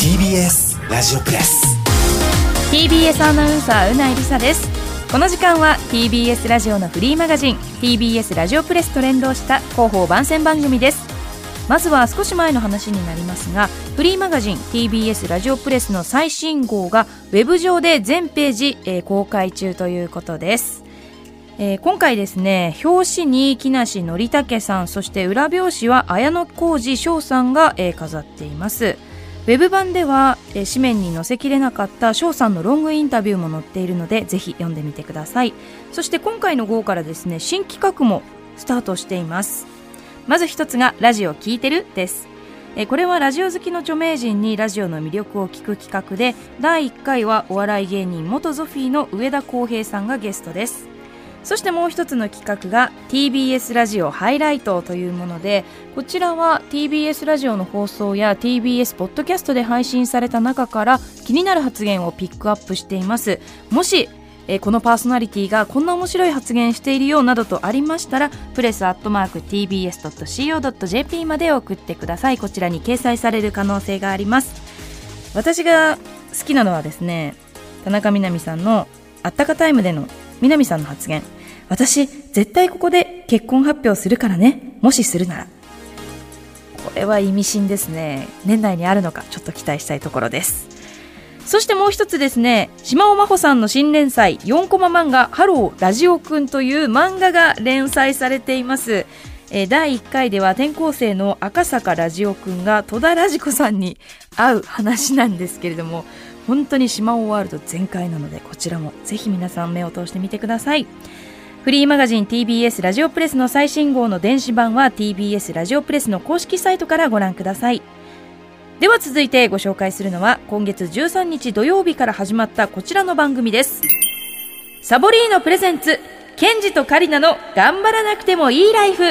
TBS ラジオプレス。TBS アナウンサーうないりさです。この時間は TBS ラジオのフリーマガジン TBS ラジオプレスと連動した広報番宣番組ですまずは少し前の話になりますがフリーマガジン TBS ラジオプレスの最新号がウェブ上で全ページ、えー公開中ということです。えー今回ですね表紙に木梨憲武さんそして裏表紙は綾野浩二翔さんが、えー飾っています。ウェブ版では、えー紙面に載せきれなかった翔さんのロングインタビューも載っているのでぜひ読んでみてください。そして今回の号からですね新企画もスタートしています。まず一つがラジオ聞いてるです。えこれはラジオ好きの著名人にラジオの魅力を聞く企画で第1回はお笑い芸人元ゾフィーの上田浩平さんがゲストです。そしてもう一つの企画が TBS ラジオハイライトというものでこちらは TBS ラジオの放送や TBS ポッドキャストで配信された中から気になる発言をピックアップしています。もしえーこのパーソナリティがこんな面白い発言しているよなどとありましたらプレスアットマーク TBS.CO.JP まで送ってください。こちらに掲載される可能性があります。私が好きなのはですね田中みな実さんのあったかタイムでの南さんの発言。私絶対ここで結婚発表するからね。もしするなら。これは意味深ですね。年内にあるのかちょっと期待したいところです。そしてもう一つですね島尾真帆さんの新連載4コマ漫画「ハローラジオくん」という漫画が連載されています。え第1回では転校生の赤坂ラジオくんが戸田ラジコさんに 会う話なんですけれども本当に島尾ワールド全開なのでこちらもぜひ皆さん目を通してみてください。フリーマガジン TBS ラジオプレスの最新号の電子版は TBS ラジオプレスの公式サイトからご覧ください。では続いてご紹介するのは今月13日土曜日から始まったこちらの番組です。サボリーノプレゼンツケンジとカリナの頑張らなくてもいいライフ。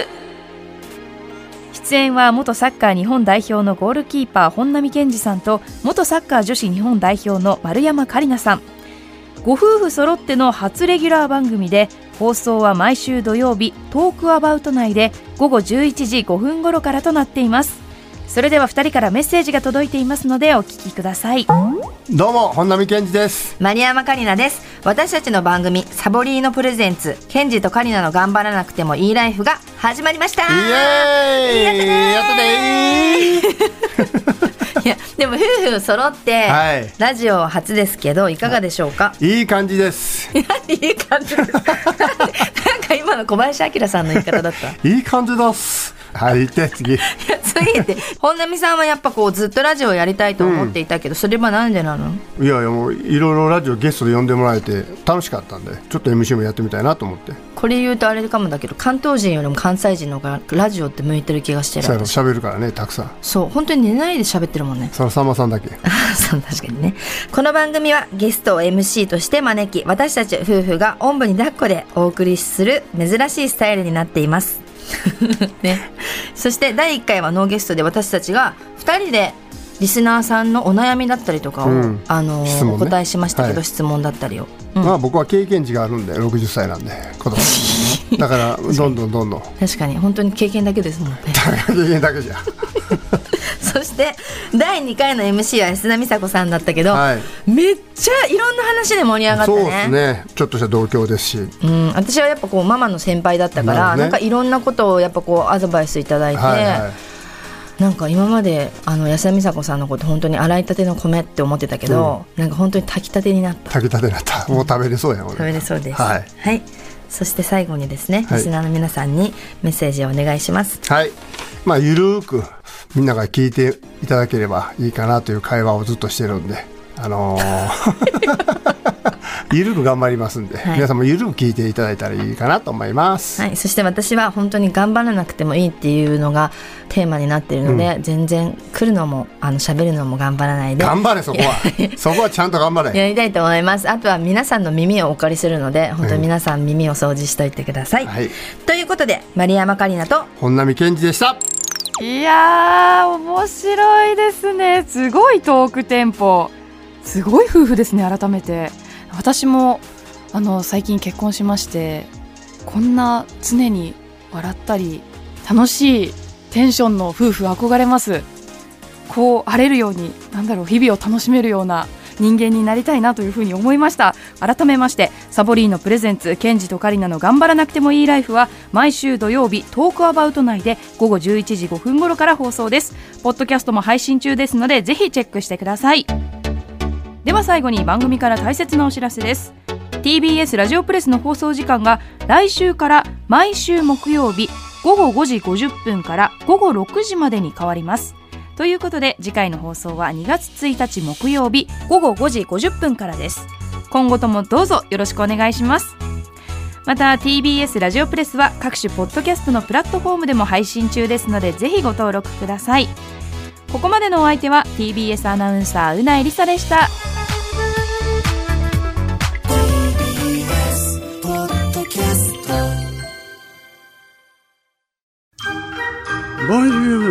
出演は元サッカー日本代表のゴールキーパー本並健二さんと元サッカー女子日本代表の丸山桂里奈さん。ご夫婦揃っての初レギュラー番組で放送は毎週土曜日トークアバウト内で午後11時5分頃からとなっています。それでは2人からメッセージが届いていますのでお聞きください。どうも本並健二です。マリアマカリナです。私たちの番組、サボリーノプレゼンツ、ケンジとカリナの頑張らなくてもいいライフが始まりました。イエーイ。やったね。いや、でも夫婦揃って、はい。ラジオ初ですけど、いかがでしょうか？いい感じです。いい感じです。なんか今の小林明さんの言い方だった。いいい感じです。はい行って次て、本並さんはやっぱこう、ずっとラジオやりたいと思っていたけど、それはなんでなの？いやいやもういろいろラジオゲストで呼んでもらえて楽しかったんでちょっと MC もやってみたいなと思って。これ言うとあれかもだけど、関東人よりも関西人の方がラジオって向いてる気がしてる最後私。喋るからねたくさん。そう、本当に寝ないで喋ってるもんね。そのさんまさんだけ。そう確かにね。この番組はゲストを MC として招き私たち夫婦がおんぶに抱っこでお送りする珍しいスタイルになっています ね。そして第1回はノーゲストで私たちが2人でリスナーさんのお悩みだったりとかを、うん。あの質問ね。お答えしましたけど、はい。質問だったりを、うん。まあ僕は経験値があるんで60歳なんで子供。だから どんどんどんどん。確かに。本当に経験だけですもんね。経験だけじゃそして第2回の MC は安田美沙子さんだったけど、はい。めっちゃいろんな話で盛り上がったね。そうですね。ちょっとした同郷ですし。うん、私はやっぱこうママの先輩だったからな,、なんかいろんなことをやっぱこうアドバイスいただいて、はいはい。なんか今まであの安田美沙子さんのこと本当に洗いたての米って思ってたけど、なんか本当に炊きたてになった。炊きたてになった。もう食べれそうや俺食べれそうです。はい。そして最後にですね、はい。リスナーの皆さんにメッセージをお願いします。はい。まあ、ゆるーくみんなが聞いていただければいいかなという会話をずっとしてるんで、あのー ゆるく頑張りますんで、はい皆さんもゆるく聞いていただいたらいいかなと思います。はい、そして私は本当に頑張らなくてもいいっていうのがテーマになっているので、全然来るのもあの喋るのも頑張らないで頑張れ、そこは。そこはちゃんと頑張れ。やりたいと思いますあとは皆さんの耳をお借りするので本当に皆さん耳を掃除しといてください、はい。ということで丸山桂里奈と本並健二でした。いやー面白いですね。すごいトークテンポ。すごい夫婦ですね改めて。私もあの最近結婚しましてこんな常に笑ったり楽しいテンションの夫婦憧れます。こう荒れるようになんだろう日々を楽しめるような人間になりたいなというふうに思いました。改めましてサボリーノプレゼンツケンジとカリナの頑張らなくてもいいライフは毎週土曜日トークアバウト内で午後11時5分頃から放送です。ポッドキャストも配信中ですのでぜひチェックしてください。では最後に番組から大切なお知らせです。TBS ラジオプレスの放送時間が来週から毎週木曜日午後5時50分から午後6時までに変わります。ということで次回の放送は2月1日木曜日午後5時50分からです。今後ともどうぞよろしくお願いします。また TBS ラジオプレスは各種ポッドキャストのプラットフォームでも配信中ですのでぜひご登録ください。ここまでのお相手は TBS アナウンサーうないりさでした。ボンジュー。ル